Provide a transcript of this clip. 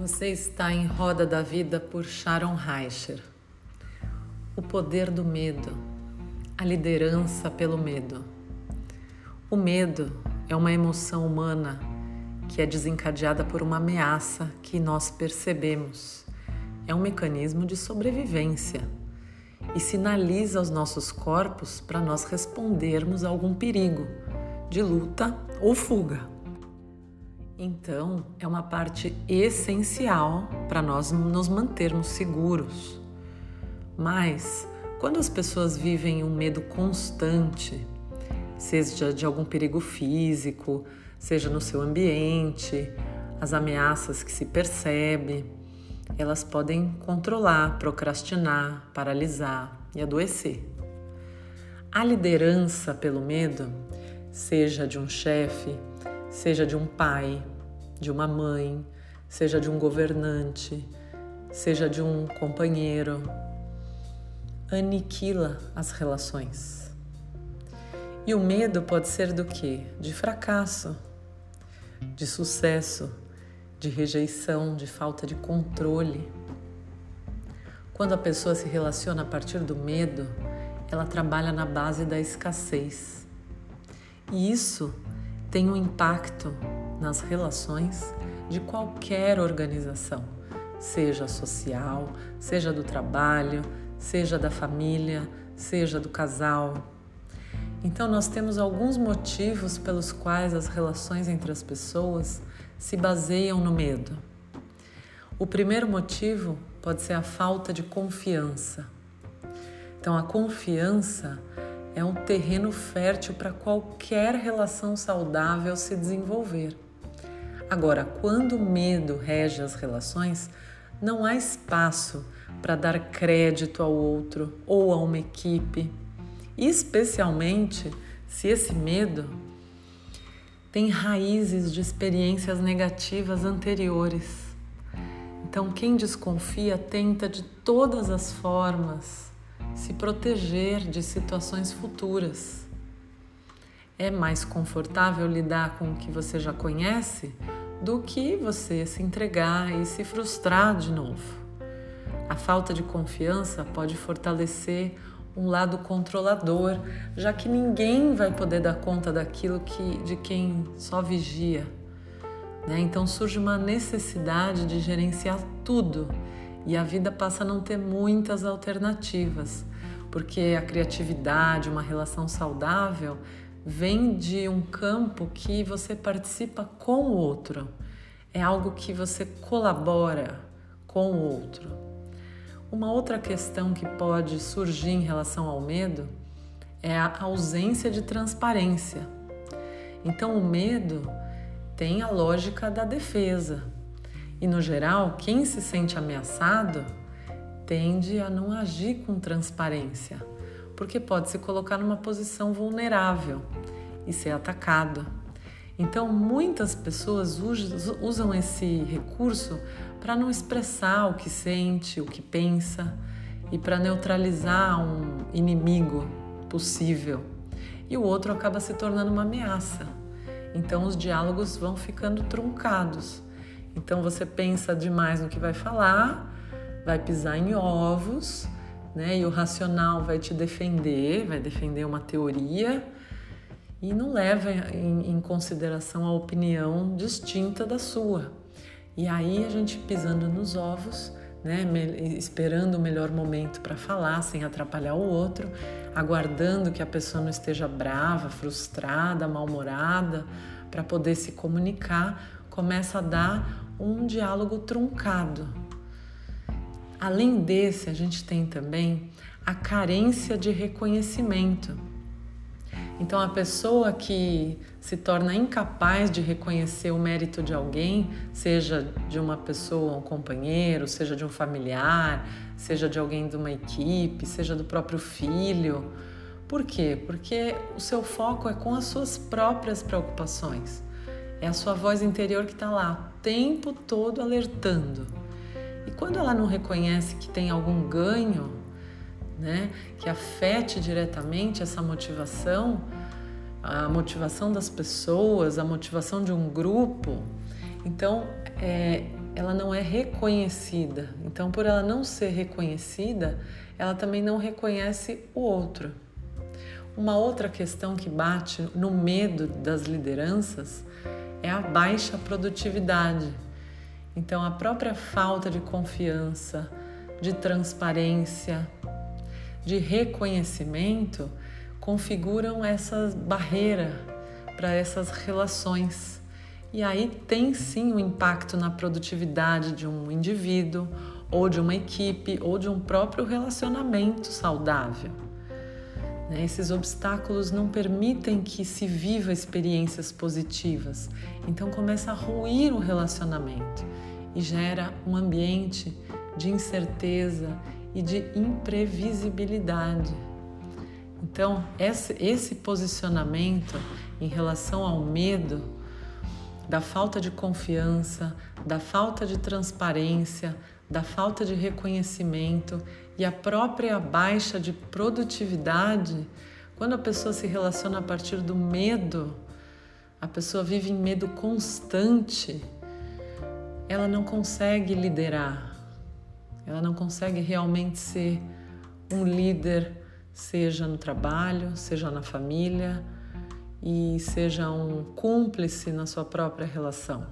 Você está em Roda da Vida por Sharon Reicher. O poder do medo, a liderança pelo medo. O medo é uma emoção humana que é desencadeada por uma ameaça que nós percebemos. É um mecanismo de sobrevivência e sinaliza aos nossos corpos para nós respondermos a algum perigo de luta ou fuga. Então, é uma parte essencial para nós nos mantermos seguros. Mas, quando as pessoas vivem um medo constante, seja de algum perigo físico, seja no seu ambiente, as ameaças que se percebe, elas podem controlar, procrastinar, paralisar e adoecer. A liderança pelo medo, seja de um chefe, seja de um pai, de uma mãe, seja de um governante, seja de um companheiro, aniquila as relações. E o medo pode ser do que? De fracasso, de sucesso, de rejeição, de falta de controle. Quando a pessoa se relaciona a partir do medo, ela trabalha na base da escassez. E isso tem um impacto nas relações de qualquer organização, seja social, seja do trabalho, seja da família, seja do casal. Então, nós temos alguns motivos pelos quais as relações entre as pessoas se baseiam no medo. O primeiro motivo pode ser a falta de confiança. Então, a confiança é um terreno fértil para qualquer relação saudável se desenvolver. Agora, quando o medo rege as relações, não há espaço para dar crédito ao outro ou a uma equipe, especialmente se esse medo tem raízes de experiências negativas anteriores. Então, quem desconfia tenta de todas as formas se proteger de situações futuras. É mais confortável lidar com o que você já conhece do que você se entregar e se frustrar de novo. A falta de confiança pode fortalecer um lado controlador, já que ninguém vai poder dar conta daquilo que, de quem só vigia. Né? Então surge uma necessidade de gerenciar tudo e a vida passa a não ter muitas alternativas, porque a criatividade, uma relação saudável, vem de um campo que você participa com o outro, é algo que você colabora com o outro. Uma outra questão que pode surgir em relação ao medo é a ausência de transparência. Então, o medo tem a lógica da defesa, e no geral, quem se sente ameaçado tende a não agir com transparência, porque pode se colocar numa posição vulnerável e ser atacado. Então, muitas pessoas usam esse recurso para não expressar o que sente, o que pensa e para neutralizar um inimigo possível. E o outro acaba se tornando uma ameaça. Então, os diálogos vão ficando truncados então você pensa demais no que vai falar, vai pisar em ovos, né? E o racional vai te defender, vai defender uma teoria e não leva em, em consideração a opinião distinta da sua. E aí a gente pisando nos ovos, né, esperando o melhor momento para falar, sem atrapalhar o outro, aguardando que a pessoa não esteja brava, frustrada, mal-humorada, para poder se comunicar, começa a dar um diálogo truncado. Além desse, a gente tem também a carência de reconhecimento. Então, a pessoa que se torna incapaz de reconhecer o mérito de alguém, seja de uma pessoa, um companheiro, seja de um familiar, seja de alguém de uma equipe, seja do próprio filho. Por quê? Porque o seu foco é com as suas próprias preocupações. É a sua voz interior que está lá, o tempo todo alertando. E quando ela não reconhece que tem algum ganho, né, que afete diretamente essa motivação, a motivação das pessoas, a motivação de um grupo, então é, ela não é reconhecida. Então, por ela não ser reconhecida, ela também não reconhece o outro. Uma outra questão que bate no medo das lideranças é a baixa produtividade. Então, a própria falta de confiança, de transparência, de reconhecimento configuram essa barreira para essas relações. E aí tem sim um impacto na produtividade de um indivíduo, ou de uma equipe, ou de um próprio relacionamento saudável. Né? Esses obstáculos não permitem que se viva experiências positivas, então começa a ruir o relacionamento e gera um ambiente de incerteza e de imprevisibilidade. Então, esse, posicionamento em relação ao medo, da falta de confiança, da falta de transparência, da falta de reconhecimento e a própria baixa de produtividade, quando a pessoa se relaciona a partir do medo, a pessoa vive em medo constante, ela não consegue liderar, ela não consegue realmente ser um líder, seja no trabalho, seja na família e seja um cúmplice na sua própria relação.